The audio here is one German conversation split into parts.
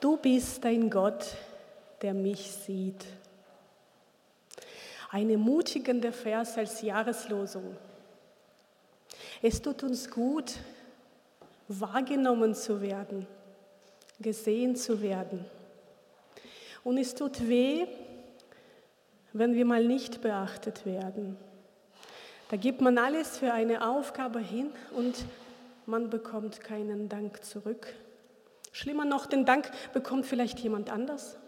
Du bist ein Gott, der mich sieht. Ein ermutigender Vers als Jahreslosung. Es tut uns gut, wahrgenommen zu werden, gesehen zu werden. Und es tut weh, wenn wir mal nicht beachtet werden. Da gibt man alles für eine Aufgabe hin und man bekommt keinen Dank zurück. Schlimmer noch, den Dank bekommt vielleicht jemand anders.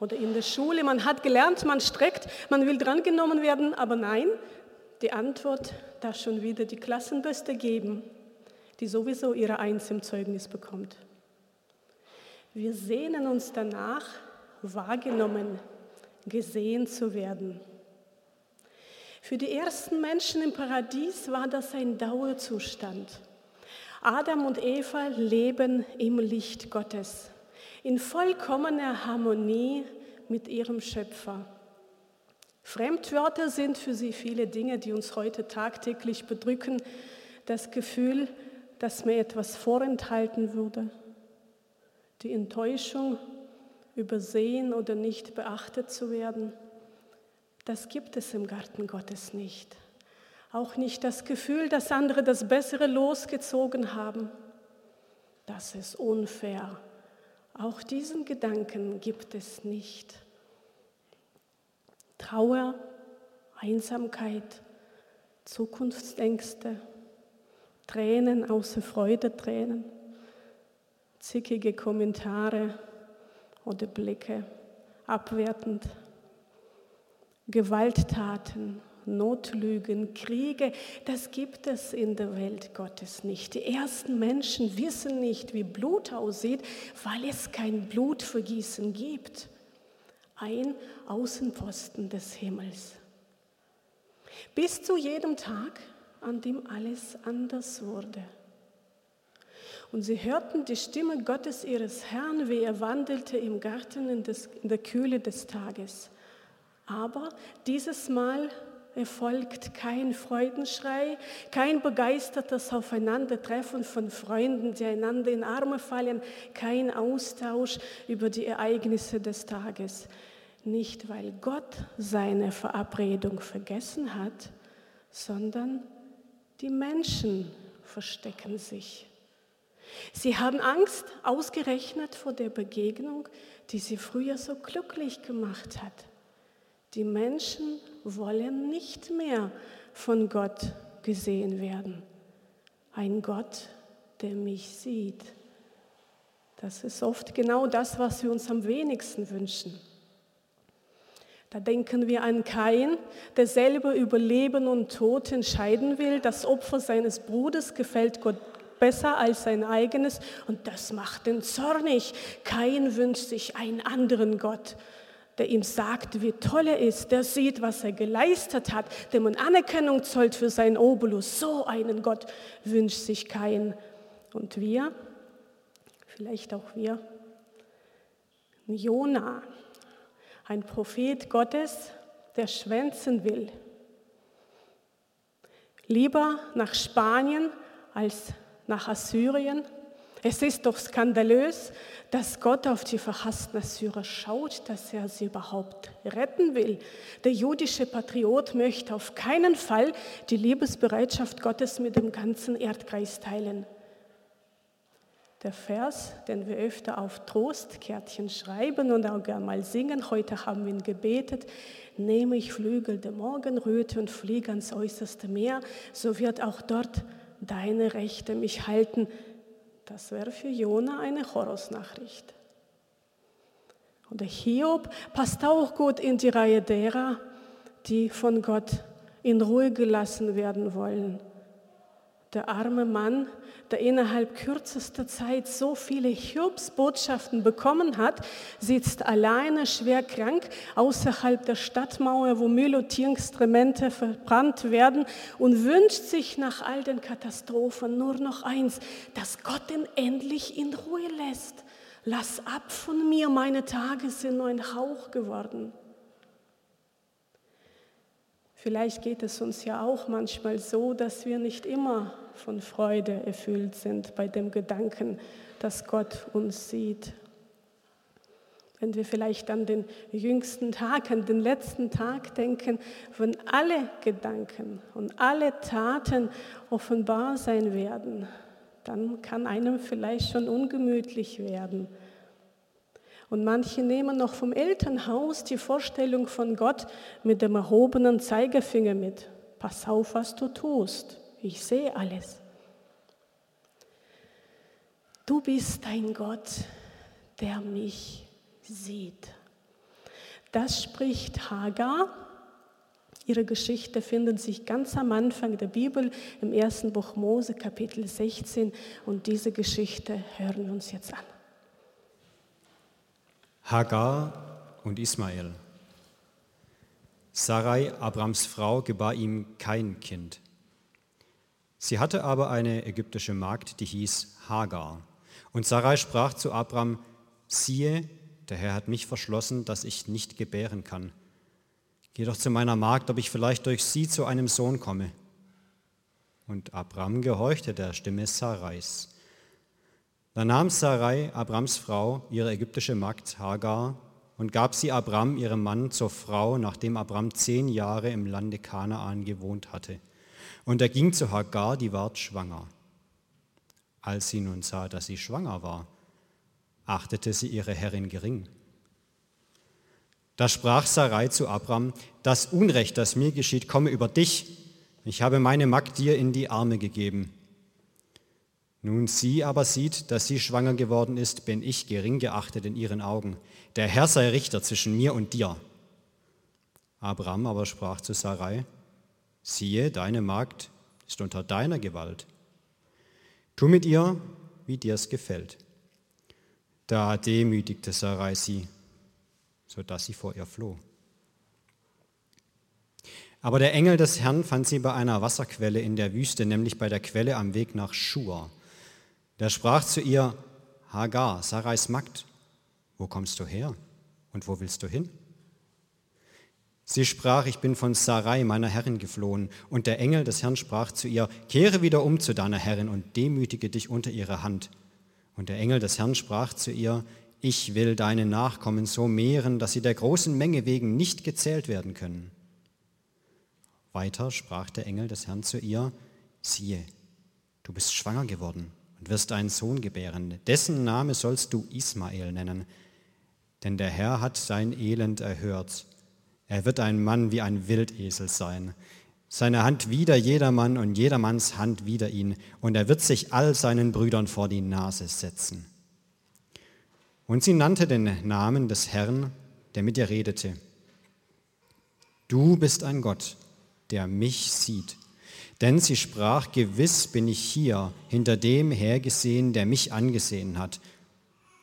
Oder in der Schule, man hat gelernt, man streckt, man will drangenommen werden, aber nein, die Antwort darf schon wieder die Klassenbeste geben, die sowieso ihre Eins im Zeugnis bekommt. Wir sehnen uns danach, wahrgenommen, gesehen zu werden. Für die ersten Menschen im Paradies war das ein Dauerzustand. Adam und Eva leben im Licht Gottes, in vollkommener Harmonie mit ihrem Schöpfer. Fremdwörter sind für sie viele Dinge, die uns heute tagtäglich bedrücken. Das Gefühl, dass mir etwas vorenthalten würde, die Enttäuschung, übersehen oder nicht beachtet zu werden. Das gibt es im Garten Gottes nicht. Auch nicht das Gefühl, dass andere das Bessere losgezogen haben. Das ist unfair. Auch diesen Gedanken gibt es nicht. Trauer, Einsamkeit, Zukunftsängste, Tränen außer Freude, Tränen, zickige Kommentare oder Blicke, abwertend, Gewalttaten, Notlügen, Kriege, das gibt es in der Welt Gottes nicht. Die ersten Menschen wissen nicht, wie Blut aussieht, weil es kein Blutvergießen gibt. Ein Außenposten des Himmels. Bis zu jedem Tag, an dem alles anders wurde. Und sie hörten die Stimme Gottes ihres Herrn, wie er wandelte im Garten in, des, in der Kühle des Tages. Aber dieses Mal erfolgt kein Freudenschrei, kein begeistertes Aufeinandertreffen von Freunden, die einander in Arme fallen, kein Austausch über die Ereignisse des Tages. Nicht, weil Gott seine Verabredung vergessen hat, sondern die Menschen verstecken sich. Sie haben Angst ausgerechnet vor der Begegnung, die sie früher so glücklich gemacht hat. Die Menschen wollen nicht mehr von Gott gesehen werden. Ein Gott, der mich sieht. Das ist oft genau das, was wir uns am wenigsten wünschen. Da denken wir an Kain, der selber über Leben und Tod entscheiden will. Das Opfer seines Bruders gefällt Gott besser als sein eigenes und das macht ihn zornig. Kain wünscht sich einen anderen Gott der ihm sagt, wie toll er ist, der sieht, was er geleistet hat, dem man Anerkennung zollt für seinen Obolus. So einen Gott wünscht sich kein. Und wir, vielleicht auch wir, Jona, ein Prophet Gottes, der schwänzen will. Lieber nach Spanien als nach Assyrien es ist doch skandalös, dass Gott auf die verhassten Assyrer schaut, dass er sie überhaupt retten will. Der jüdische Patriot möchte auf keinen Fall die Liebesbereitschaft Gottes mit dem ganzen Erdkreis teilen. Der Vers, den wir öfter auf Trostkärtchen schreiben und auch gerne mal singen, heute haben wir ihn gebetet, nehme ich Flügel der Morgenröte und fliege ans äußerste Meer, so wird auch dort deine Rechte mich halten das wäre für Jona eine Horrorsnachricht. Und der Hiob passt auch gut in die Reihe derer, die von Gott in Ruhe gelassen werden wollen. Der arme Mann, der innerhalb kürzester Zeit so viele Hiobsbotschaften bekommen hat, sitzt alleine schwer krank außerhalb der Stadtmauer, wo Müll verbrannt werden und wünscht sich nach all den Katastrophen nur noch eins, dass Gott ihn endlich in Ruhe lässt. Lass ab von mir, meine Tage sind nur ein Hauch geworden. Vielleicht geht es uns ja auch manchmal so, dass wir nicht immer von Freude erfüllt sind bei dem Gedanken, dass Gott uns sieht. Wenn wir vielleicht an den jüngsten Tag, an den letzten Tag denken, wenn alle Gedanken und alle Taten offenbar sein werden, dann kann einem vielleicht schon ungemütlich werden. Und manche nehmen noch vom Elternhaus die Vorstellung von Gott mit dem erhobenen Zeigefinger mit. Pass auf, was du tust. Ich sehe alles. Du bist ein Gott, der mich sieht. Das spricht Hagar. Ihre Geschichte findet sich ganz am Anfang der Bibel im ersten Buch Mose, Kapitel 16. Und diese Geschichte hören wir uns jetzt an. Hagar und Ismael. Sarai, Abrams Frau, gebar ihm kein Kind. Sie hatte aber eine ägyptische Magd, die hieß Hagar. Und Sarai sprach zu Abram, siehe, der Herr hat mich verschlossen, dass ich nicht gebären kann. Geh doch zu meiner Magd, ob ich vielleicht durch sie zu einem Sohn komme. Und Abram gehorchte der Stimme Sarais. Da nahm Sarai, Abrams Frau, ihre ägyptische Magd Hagar und gab sie Abram, ihrem Mann, zur Frau, nachdem Abram zehn Jahre im Lande Kanaan gewohnt hatte. Und er ging zu Hagar, die ward schwanger. Als sie nun sah, dass sie schwanger war, achtete sie ihre Herrin gering. Da sprach Sarai zu Abram, das Unrecht, das mir geschieht, komme über dich. Ich habe meine Magd dir in die Arme gegeben. Nun sie aber sieht, dass sie schwanger geworden ist, bin ich gering geachtet in ihren Augen. Der Herr sei Richter zwischen mir und dir. Abram aber sprach zu Sarai, siehe, deine Magd ist unter deiner Gewalt. Tu mit ihr, wie dir es gefällt. Da demütigte Sarai sie, sodass sie vor ihr floh. Aber der Engel des Herrn fand sie bei einer Wasserquelle in der Wüste, nämlich bei der Quelle am Weg nach Schur. Der sprach zu ihr, Hagar, Sarais Magd, wo kommst du her und wo willst du hin? Sie sprach, ich bin von Sarai, meiner Herrin, geflohen. Und der Engel des Herrn sprach zu ihr, kehre wieder um zu deiner Herrin und demütige dich unter ihre Hand. Und der Engel des Herrn sprach zu ihr, ich will deine Nachkommen so mehren, dass sie der großen Menge wegen nicht gezählt werden können. Weiter sprach der Engel des Herrn zu ihr, siehe, du bist schwanger geworden und wirst einen Sohn gebären. Dessen Name sollst du Ismael nennen, denn der Herr hat sein Elend erhört. Er wird ein Mann wie ein Wildesel sein seine Hand wider jedermann und jedermanns Hand wider ihn, und er wird sich all seinen Brüdern vor die Nase setzen. Und sie nannte den Namen des Herrn, der mit ihr redete. Du bist ein Gott, der mich sieht. Denn sie sprach, gewiss bin ich hier, hinter dem hergesehen, der mich angesehen hat.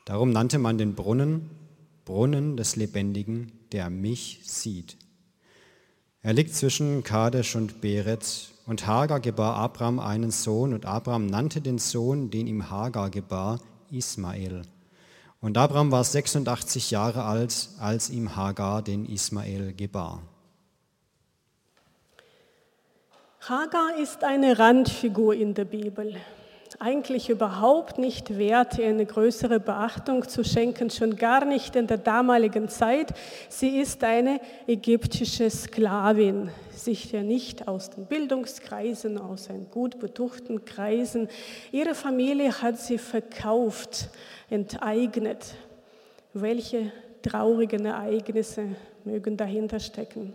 Darum nannte man den Brunnen Brunnen des Lebendigen, der mich sieht. Er liegt zwischen Kadesh und Beret. Und Hagar gebar Abram einen Sohn, und Abram nannte den Sohn, den ihm Hagar gebar, Ismael. Und Abram war 86 Jahre alt, als ihm Hagar den Ismael gebar. Hagar ist eine Randfigur in der Bibel eigentlich überhaupt nicht wert, ihr eine größere Beachtung zu schenken, schon gar nicht in der damaligen Zeit. Sie ist eine ägyptische Sklavin, sicher nicht aus den Bildungskreisen, aus den gut betuchten Kreisen. Ihre Familie hat sie verkauft, enteignet. Welche traurigen Ereignisse mögen dahinter stecken?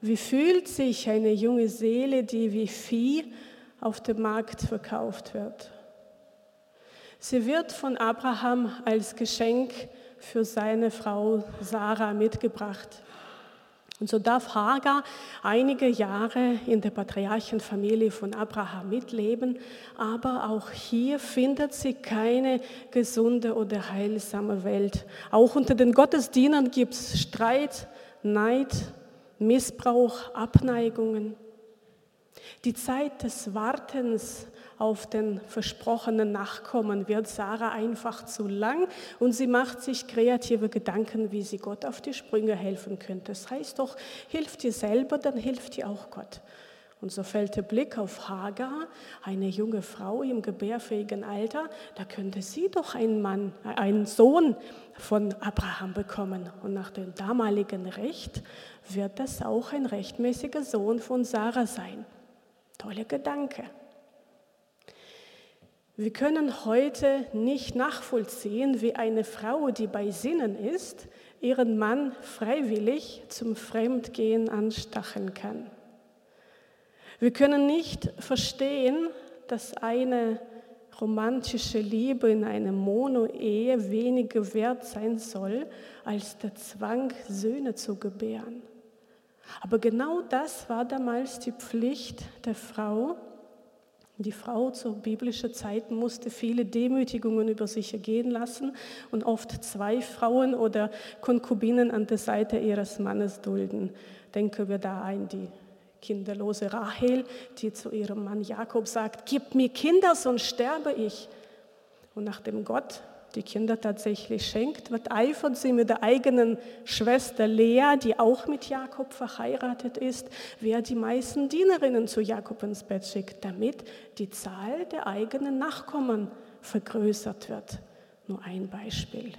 Wie fühlt sich eine junge Seele, die wie Vieh auf dem Markt verkauft wird. Sie wird von Abraham als Geschenk für seine Frau Sarah mitgebracht. Und so darf Hagar einige Jahre in der Patriarchenfamilie von Abraham mitleben, aber auch hier findet sie keine gesunde oder heilsame Welt. Auch unter den Gottesdienern gibt es Streit, Neid, Missbrauch, Abneigungen. Die Zeit des Wartens auf den versprochenen Nachkommen wird Sarah einfach zu lang und sie macht sich kreative Gedanken, wie sie Gott auf die Sprünge helfen könnte. Das heißt doch, hilft dir selber, dann hilft dir auch Gott. Und so fällt der Blick auf Hagar, eine junge Frau im gebärfähigen Alter, da könnte sie doch einen Mann, einen Sohn von Abraham bekommen. Und nach dem damaligen Recht wird das auch ein rechtmäßiger Sohn von Sarah sein. Toller Gedanke. Wir können heute nicht nachvollziehen, wie eine Frau, die bei Sinnen ist, ihren Mann freiwillig zum Fremdgehen anstacheln kann. Wir können nicht verstehen, dass eine romantische Liebe in einer Mono-Ehe weniger wert sein soll als der Zwang, Söhne zu gebären. Aber genau das war damals die Pflicht der Frau. Die Frau zur biblischen Zeit musste viele Demütigungen über sich ergehen lassen und oft zwei Frauen oder Konkubinen an der Seite ihres Mannes dulden. Denken wir da ein die kinderlose Rahel, die zu ihrem Mann Jakob sagt, gib mir Kinder, sonst sterbe ich. Und nachdem Gott die Kinder tatsächlich schenkt, wird eifert sie mit der eigenen Schwester Lea, die auch mit Jakob verheiratet ist, wer die meisten Dienerinnen zu Jakob ins Bett schickt, damit die Zahl der eigenen Nachkommen vergrößert wird. Nur ein Beispiel.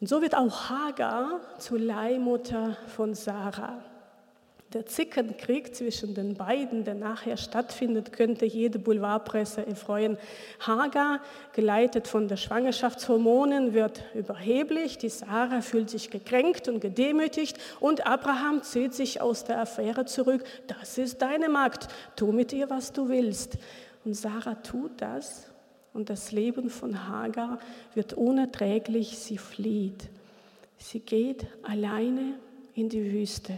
Und so wird auch Hagar zur Leihmutter von Sarah. Der Zickenkrieg zwischen den beiden, der nachher stattfindet, könnte jede Boulevardpresse erfreuen. Hagar, geleitet von der Schwangerschaftshormonen, wird überheblich, die Sarah fühlt sich gekränkt und gedemütigt und Abraham zieht sich aus der Affäre zurück. Das ist deine Magd, tu mit ihr, was du willst. Und Sarah tut das und das Leben von Hagar wird unerträglich, sie flieht. Sie geht alleine in die Wüste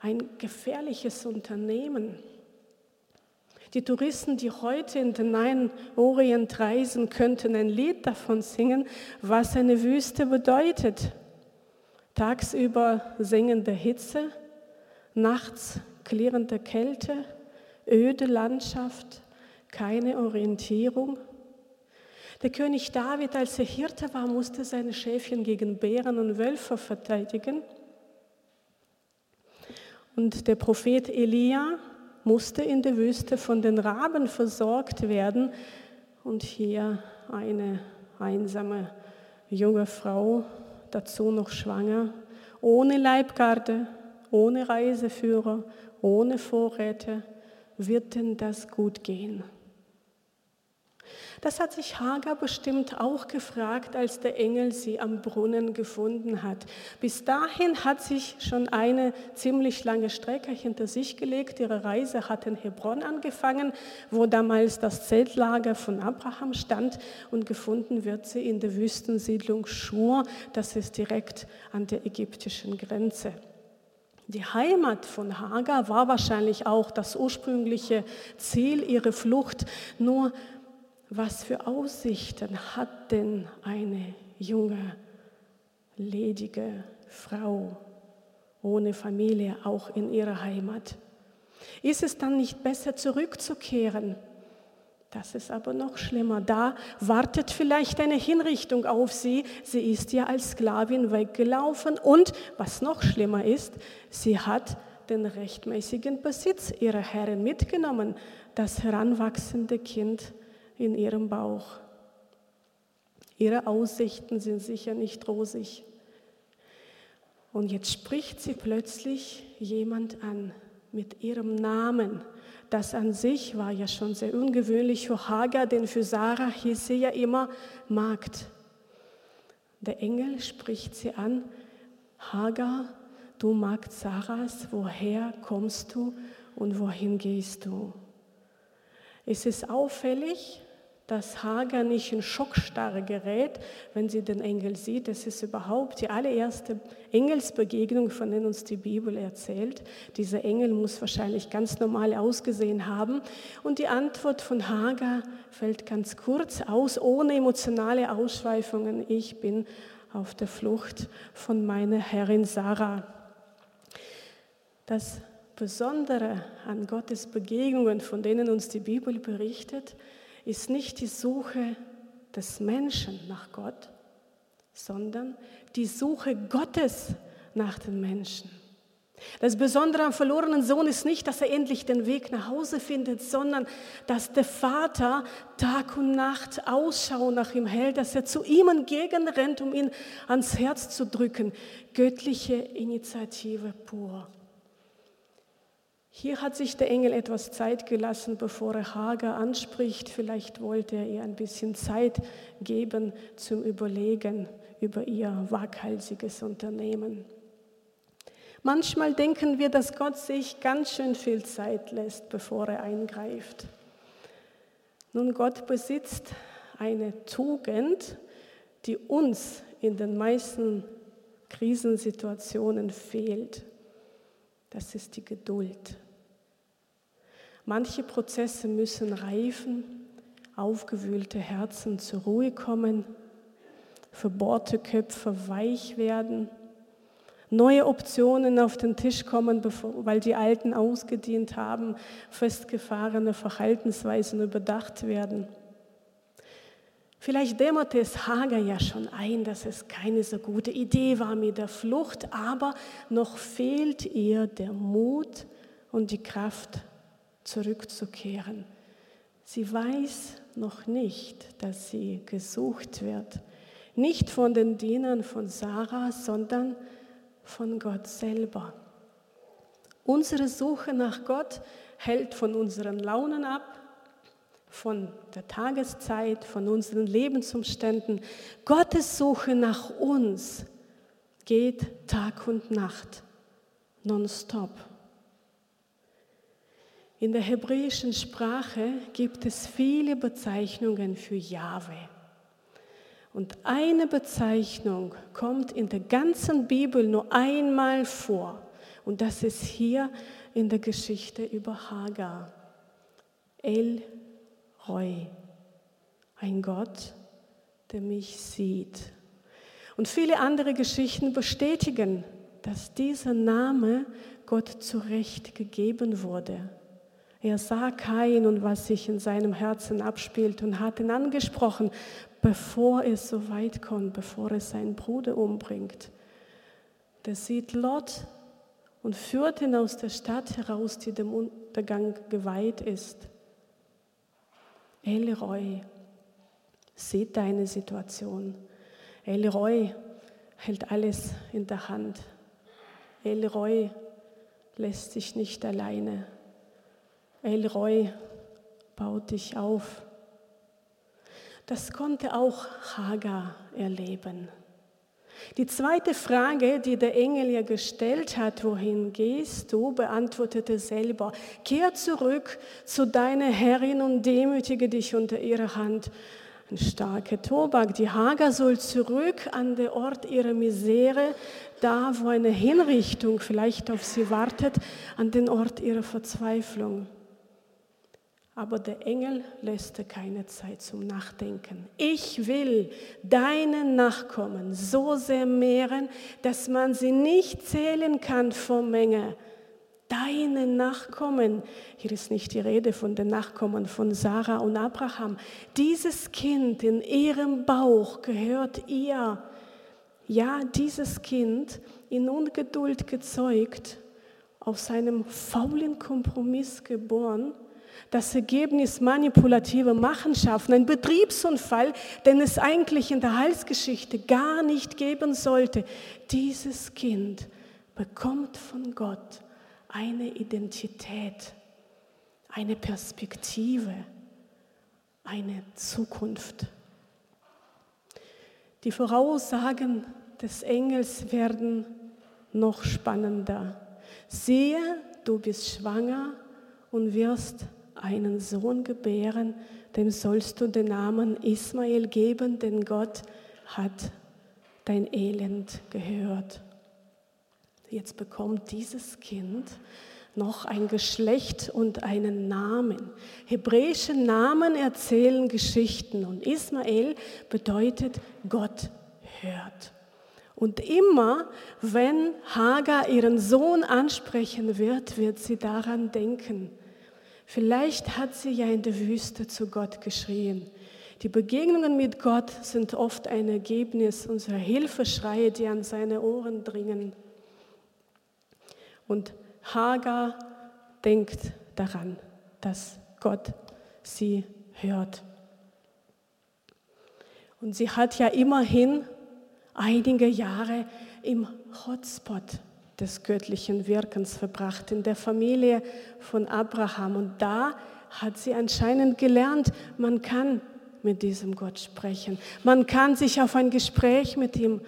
ein gefährliches Unternehmen. Die Touristen, die heute in den Nahen Orient reisen, könnten ein Lied davon singen, was eine Wüste bedeutet. Tagsüber singende Hitze, nachts klirrende Kälte, öde Landschaft, keine Orientierung. Der König David, als er Hirte war, musste seine Schäfchen gegen Bären und Wölfe verteidigen. Und der Prophet Elia musste in der Wüste von den Raben versorgt werden. Und hier eine einsame junge Frau, dazu noch schwanger, ohne Leibgarde, ohne Reiseführer, ohne Vorräte. Wird denn das gut gehen? Das hat sich Hagar bestimmt auch gefragt, als der Engel sie am Brunnen gefunden hat. Bis dahin hat sich schon eine ziemlich lange Strecke hinter sich gelegt. Ihre Reise hat in Hebron angefangen, wo damals das Zeltlager von Abraham stand und gefunden wird sie in der Wüstensiedlung Schur. Das ist direkt an der ägyptischen Grenze. Die Heimat von Hagar war wahrscheinlich auch das ursprüngliche Ziel ihrer Flucht, nur was für Aussichten hat denn eine junge, ledige Frau ohne Familie auch in ihrer Heimat? Ist es dann nicht besser zurückzukehren? Das ist aber noch schlimmer. Da wartet vielleicht eine Hinrichtung auf sie. Sie ist ja als Sklavin weggelaufen und, was noch schlimmer ist, sie hat den rechtmäßigen Besitz ihrer Herren mitgenommen, das heranwachsende Kind in ihrem Bauch. Ihre Aussichten sind sicher nicht rosig. Und jetzt spricht sie plötzlich jemand an mit ihrem Namen. Das an sich war ja schon sehr ungewöhnlich für Hagar, denn für Sarah hieß sie ja immer Magd. Der Engel spricht sie an, Hagar, du Magd Sarahs, woher kommst du und wohin gehst du? Es ist auffällig, dass Hagar nicht in Schockstarre gerät, wenn sie den Engel sieht. Das ist überhaupt die allererste Engelsbegegnung, von der uns die Bibel erzählt. Dieser Engel muss wahrscheinlich ganz normal ausgesehen haben. Und die Antwort von Hagar fällt ganz kurz aus, ohne emotionale Ausschweifungen. Ich bin auf der Flucht von meiner Herrin Sarah. Das Besondere an Gottes Begegnungen, von denen uns die Bibel berichtet, ist nicht die Suche des Menschen nach Gott, sondern die Suche Gottes nach den Menschen. Das Besondere am verlorenen Sohn ist nicht, dass er endlich den Weg nach Hause findet, sondern dass der Vater Tag und Nacht Ausschau nach ihm hält, dass er zu ihm entgegenrennt, um ihn ans Herz zu drücken. Göttliche Initiative pur. Hier hat sich der Engel etwas Zeit gelassen, bevor er Hagar anspricht. Vielleicht wollte er ihr ein bisschen Zeit geben zum Überlegen über ihr waghalsiges Unternehmen. Manchmal denken wir, dass Gott sich ganz schön viel Zeit lässt, bevor er eingreift. Nun, Gott besitzt eine Tugend, die uns in den meisten Krisensituationen fehlt. Das ist die Geduld. Manche Prozesse müssen reifen, aufgewühlte Herzen zur Ruhe kommen, verbohrte Köpfe weich werden neue Optionen auf den Tisch kommen, weil die alten ausgedient haben, festgefahrene Verhaltensweisen überdacht werden. Vielleicht dämmerte es Hager ja schon ein, dass es keine so gute Idee war mit der Flucht, aber noch fehlt ihr der Mut und die Kraft, zurückzukehren. Sie weiß noch nicht, dass sie gesucht wird. Nicht von den Dienern von Sarah, sondern von Gott selber. Unsere Suche nach Gott hält von unseren Launen ab, von der Tageszeit, von unseren Lebensumständen. Gottes Suche nach uns geht Tag und Nacht, nonstop. In der hebräischen Sprache gibt es viele Bezeichnungen für Jahwe. Und eine Bezeichnung kommt in der ganzen Bibel nur einmal vor. Und das ist hier in der Geschichte über Hagar. El Roy, ein Gott, der mich sieht. Und viele andere Geschichten bestätigen, dass dieser Name Gott zurecht gegeben wurde. Er sah Kain und was sich in seinem Herzen abspielt und hat ihn angesprochen bevor es so weit kommt, bevor es seinen Bruder umbringt. Der sieht Lot und führt ihn aus der Stadt heraus, die dem Untergang geweiht ist. Elroy sieht deine Situation. Elroy hält alles in der Hand. Elroy lässt sich nicht alleine. Elroy baut dich auf. Das konnte auch Hagar erleben. Die zweite Frage, die der Engel ihr gestellt hat, wohin gehst du, beantwortete selber, kehr zurück zu deiner Herrin und demütige dich unter ihrer Hand. Ein starker Tobak. Die Hagar soll zurück an den Ort ihrer Misere, da wo eine Hinrichtung vielleicht auf sie wartet, an den Ort ihrer Verzweiflung. Aber der Engel lässt keine Zeit zum Nachdenken. Ich will deine Nachkommen so sehr mehren, dass man sie nicht zählen kann vor Menge. Deine Nachkommen, hier ist nicht die Rede von den Nachkommen von Sarah und Abraham. Dieses Kind in ihrem Bauch gehört ihr. Ja, dieses Kind in Ungeduld gezeugt, aus einem faulen Kompromiss geboren das Ergebnis manipulative Machenschaften, ein Betriebsunfall, den es eigentlich in der Heilsgeschichte gar nicht geben sollte. Dieses Kind bekommt von Gott eine Identität, eine Perspektive, eine Zukunft. Die Voraussagen des Engels werden noch spannender. Siehe, du bist schwanger und wirst einen Sohn gebären, dem sollst du den Namen Ismael geben, denn Gott hat dein Elend gehört. Jetzt bekommt dieses Kind noch ein Geschlecht und einen Namen. Hebräische Namen erzählen Geschichten und Ismael bedeutet Gott hört. Und immer, wenn Hagar ihren Sohn ansprechen wird, wird sie daran denken. Vielleicht hat sie ja in der Wüste zu Gott geschrien. Die Begegnungen mit Gott sind oft ein Ergebnis unserer Hilfeschreie, die an seine Ohren dringen. Und Hagar denkt daran, dass Gott sie hört. Und sie hat ja immerhin einige Jahre im Hotspot des göttlichen Wirkens verbracht, in der Familie von Abraham. Und da hat sie anscheinend gelernt, man kann mit diesem Gott sprechen. Man kann sich auf ein Gespräch mit ihm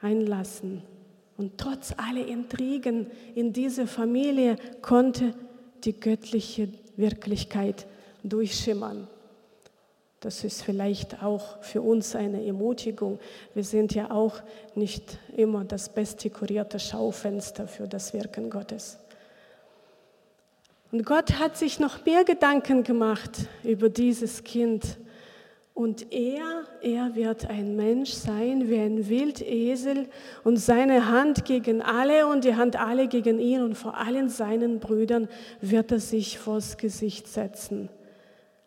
einlassen. Und trotz aller Intrigen in dieser Familie konnte die göttliche Wirklichkeit durchschimmern. Das ist vielleicht auch für uns eine Ermutigung. Wir sind ja auch nicht immer das bestdekorierte Schaufenster für das Wirken Gottes. Und Gott hat sich noch mehr Gedanken gemacht über dieses Kind. Und er, er wird ein Mensch sein wie ein Wildesel und seine Hand gegen alle und die Hand alle gegen ihn und vor allen seinen Brüdern wird er sich vors Gesicht setzen.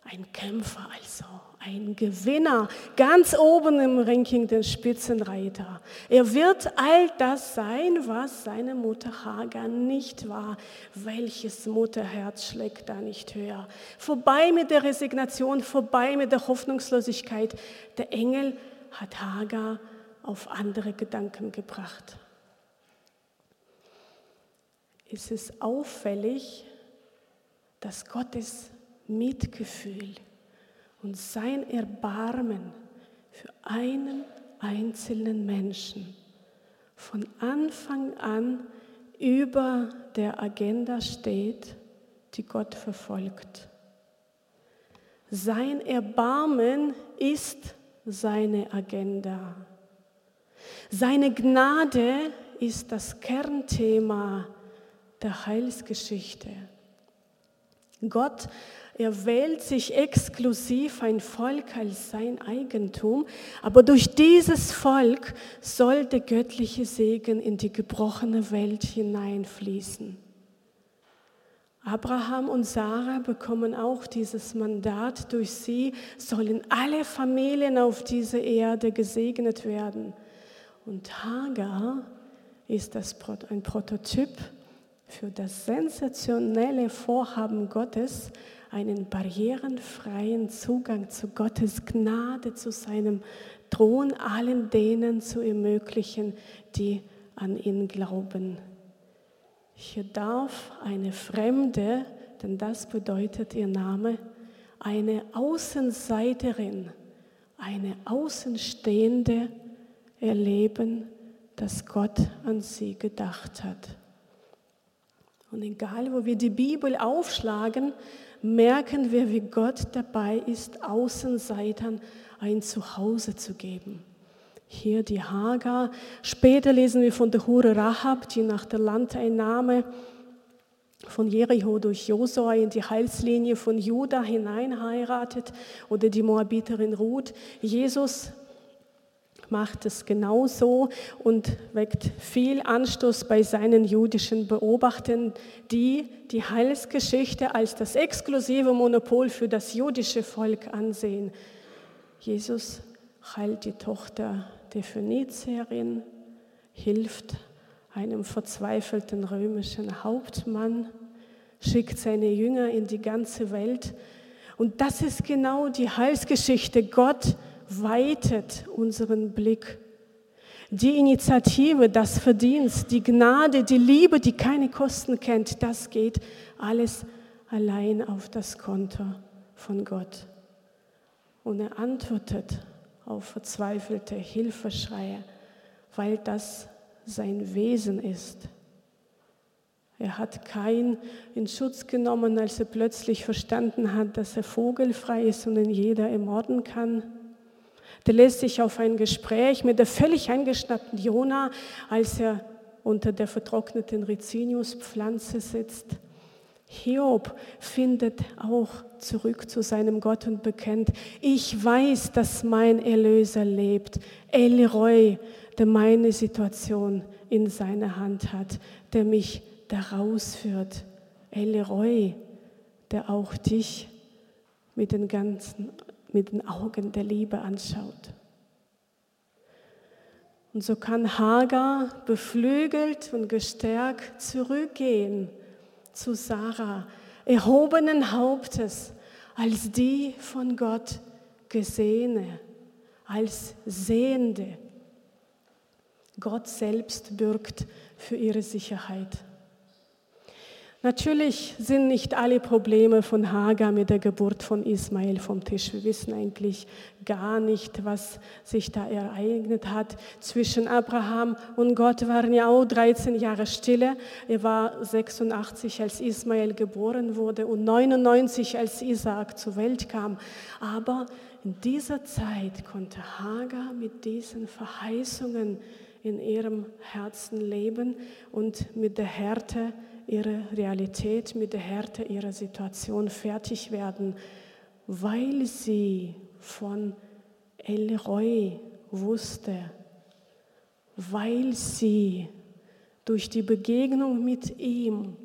Ein Kämpfer also ein Gewinner, ganz oben im Ranking den Spitzenreiter. Er wird all das sein, was seine Mutter Hagar nicht war. Welches Mutterherz schlägt da nicht höher? Vorbei mit der Resignation, vorbei mit der Hoffnungslosigkeit. Der Engel hat Hagar auf andere Gedanken gebracht. Es ist auffällig, dass Gottes Mitgefühl und sein Erbarmen für einen einzelnen Menschen von Anfang an über der Agenda steht, die Gott verfolgt. Sein Erbarmen ist seine Agenda. Seine Gnade ist das Kernthema der Heilsgeschichte. Gott er wählt sich exklusiv ein Volk als sein Eigentum, aber durch dieses Volk soll der göttliche Segen in die gebrochene Welt hineinfließen. Abraham und Sarah bekommen auch dieses Mandat. Durch sie sollen alle Familien auf dieser Erde gesegnet werden. Und Hagar ist das ein Prototyp für das sensationelle Vorhaben Gottes, einen barrierenfreien Zugang zu Gottes Gnade, zu seinem Thron, allen denen zu ermöglichen, die an ihn glauben. Hier darf eine Fremde, denn das bedeutet ihr Name, eine Außenseiterin, eine Außenstehende erleben, dass Gott an sie gedacht hat. Und egal, wo wir die Bibel aufschlagen, merken wir, wie Gott dabei ist, Außenseitern ein Zuhause zu geben. Hier die Hagar. Später lesen wir von der Hure Rahab, die nach der Landeinnahme von Jericho durch Josua in die Heilslinie von Juda hinein heiratet oder die Moabiterin Ruth. Jesus macht es genauso und weckt viel Anstoß bei seinen jüdischen Beobachtern, die die Heilsgeschichte als das exklusive Monopol für das jüdische Volk ansehen. Jesus heilt die Tochter der Phönizierin, hilft einem verzweifelten römischen Hauptmann, schickt seine Jünger in die ganze Welt. Und das ist genau die Heilsgeschichte. Gott weitet unseren Blick. Die Initiative, das Verdienst, die Gnade, die Liebe, die keine Kosten kennt, das geht alles allein auf das Konto von Gott. Und er antwortet auf verzweifelte Hilfeschreie, weil das sein Wesen ist. Er hat keinen in Schutz genommen, als er plötzlich verstanden hat, dass er vogelfrei ist und ihn jeder ermorden kann. Der lässt sich auf ein Gespräch mit der völlig eingeschnappten Jona, als er unter der vertrockneten Rizinus-Pflanze sitzt. Hiob findet auch zurück zu seinem Gott und bekennt, ich weiß, dass mein Erlöser lebt. Elroy, der meine Situation in seiner Hand hat, der mich daraus führt. Elroy, der auch dich mit den ganzen mit den Augen der Liebe anschaut. Und so kann Hagar beflügelt und gestärkt zurückgehen zu Sarah, erhobenen Hauptes, als die von Gott gesehene, als Sehende. Gott selbst bürgt für ihre Sicherheit. Natürlich sind nicht alle Probleme von Hagar mit der Geburt von Ismael vom Tisch. Wir wissen eigentlich gar nicht, was sich da ereignet hat. Zwischen Abraham und Gott waren ja auch 13 Jahre Stille. Er war 86, als Ismael geboren wurde und 99, als Isaak zur Welt kam. Aber in dieser Zeit konnte Hagar mit diesen Verheißungen in ihrem Herzen leben und mit der Härte ihre Realität, mit der Härte ihrer Situation fertig werden, weil sie von Elroy wusste, weil sie durch die Begegnung mit ihm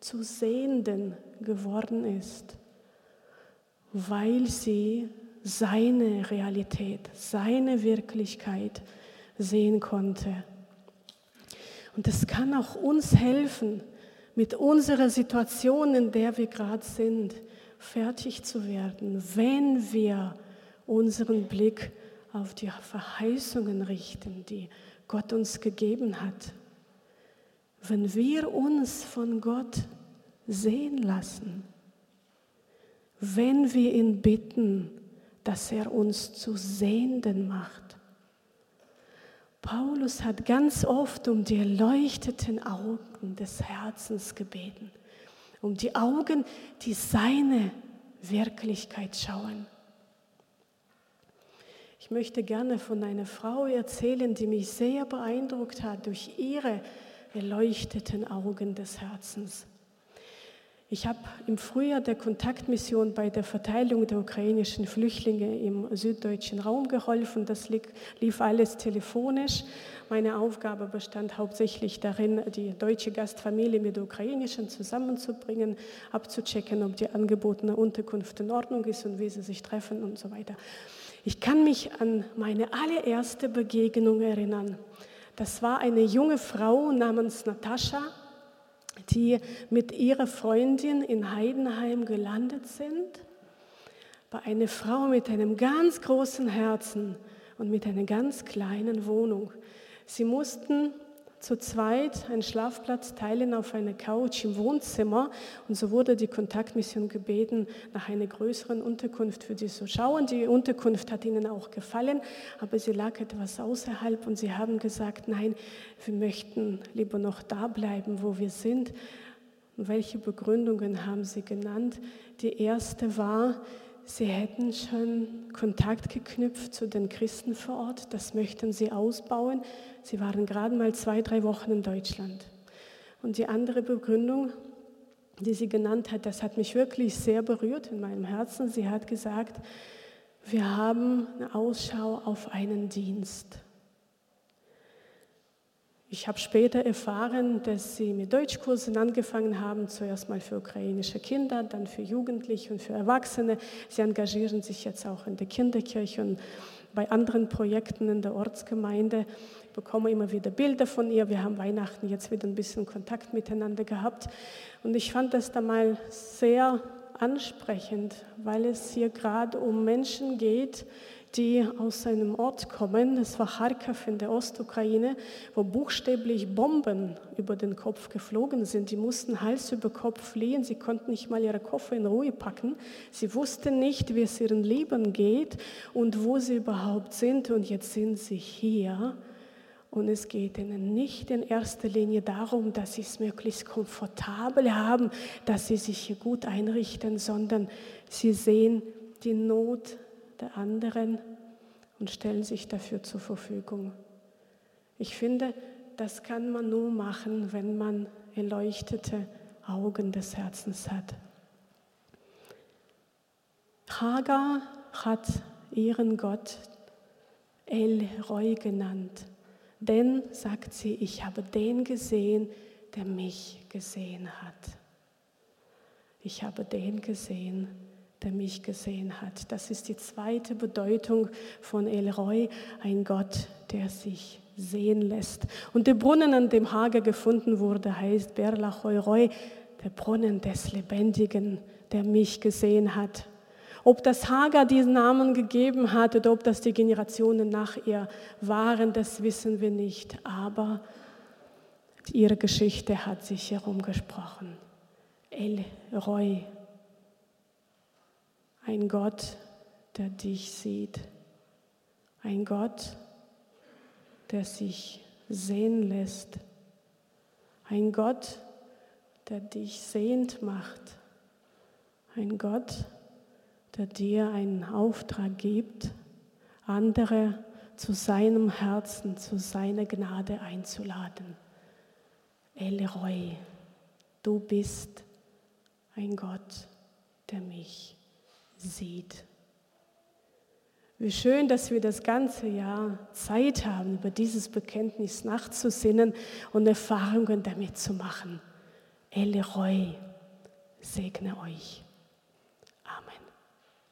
zu Sehenden geworden ist, weil sie seine Realität, seine Wirklichkeit sehen konnte. Und es kann auch uns helfen, mit unserer Situation, in der wir gerade sind, fertig zu werden, wenn wir unseren Blick auf die Verheißungen richten, die Gott uns gegeben hat. Wenn wir uns von Gott sehen lassen, wenn wir ihn bitten, dass er uns zu Sehenden macht, Paulus hat ganz oft um die erleuchteten Augen des Herzens gebeten, um die Augen, die seine Wirklichkeit schauen. Ich möchte gerne von einer Frau erzählen, die mich sehr beeindruckt hat durch ihre erleuchteten Augen des Herzens. Ich habe im Frühjahr der Kontaktmission bei der Verteilung der ukrainischen Flüchtlinge im süddeutschen Raum geholfen. Das lief alles telefonisch. Meine Aufgabe bestand hauptsächlich darin, die deutsche Gastfamilie mit der ukrainischen zusammenzubringen, abzuchecken, ob die angebotene Unterkunft in Ordnung ist und wie sie sich treffen und so weiter. Ich kann mich an meine allererste Begegnung erinnern. Das war eine junge Frau namens Natascha die mit ihrer Freundin in Heidenheim gelandet sind, bei einer Frau mit einem ganz großen Herzen und mit einer ganz kleinen Wohnung. Sie mussten zu zweit einen Schlafplatz teilen auf einer Couch im Wohnzimmer und so wurde die Kontaktmission gebeten, nach einer größeren Unterkunft für sie zu schauen. Die Unterkunft hat ihnen auch gefallen, aber sie lag etwas außerhalb und sie haben gesagt, nein, wir möchten lieber noch da bleiben, wo wir sind. Und welche Begründungen haben sie genannt? Die erste war, Sie hätten schon Kontakt geknüpft zu den Christen vor Ort, das möchten sie ausbauen. Sie waren gerade mal zwei, drei Wochen in Deutschland. Und die andere Begründung, die sie genannt hat, das hat mich wirklich sehr berührt in meinem Herzen. Sie hat gesagt, wir haben eine Ausschau auf einen Dienst. Ich habe später erfahren, dass sie mit Deutschkursen angefangen haben, zuerst mal für ukrainische Kinder, dann für Jugendliche und für Erwachsene. Sie engagieren sich jetzt auch in der Kinderkirche und bei anderen Projekten in der Ortsgemeinde. Ich bekomme immer wieder Bilder von ihr. Wir haben Weihnachten jetzt wieder ein bisschen Kontakt miteinander gehabt. Und ich fand das da mal sehr ansprechend, weil es hier gerade um Menschen geht, die aus einem Ort kommen, das war Kharkiv in der Ostukraine, wo buchstäblich Bomben über den Kopf geflogen sind. Die mussten Hals über Kopf fliehen, sie konnten nicht mal ihre Koffer in Ruhe packen. Sie wussten nicht, wie es ihren Leben geht und wo sie überhaupt sind. Und jetzt sind sie hier. Und es geht ihnen nicht in erster Linie darum, dass sie es möglichst komfortabel haben, dass sie sich hier gut einrichten, sondern sie sehen die Not der anderen und stellen sich dafür zur Verfügung. Ich finde, das kann man nur machen, wenn man erleuchtete Augen des Herzens hat. Hagar hat ihren Gott El Roy genannt. Denn, sagt sie, ich habe den gesehen, der mich gesehen hat. Ich habe den gesehen, der mich gesehen hat. Das ist die zweite Bedeutung von Elroy, ein Gott, der sich sehen lässt. Und der Brunnen, an dem Hager gefunden wurde, heißt Berlachoiroi, der Brunnen des Lebendigen, der mich gesehen hat. Ob das Hagar diesen Namen gegeben hat oder ob das die Generationen nach ihr waren, das wissen wir nicht. Aber ihre Geschichte hat sich herumgesprochen. El Roy, ein Gott, der dich sieht. Ein Gott, der sich sehen lässt. Ein Gott, der dich sehend macht. Ein Gott, der dir einen Auftrag gibt, andere zu seinem Herzen, zu seiner Gnade einzuladen. Elroy, du bist ein Gott, der mich sieht. Wie schön, dass wir das ganze Jahr Zeit haben, über dieses Bekenntnis nachzusinnen und Erfahrungen damit zu machen. Elroy, segne euch.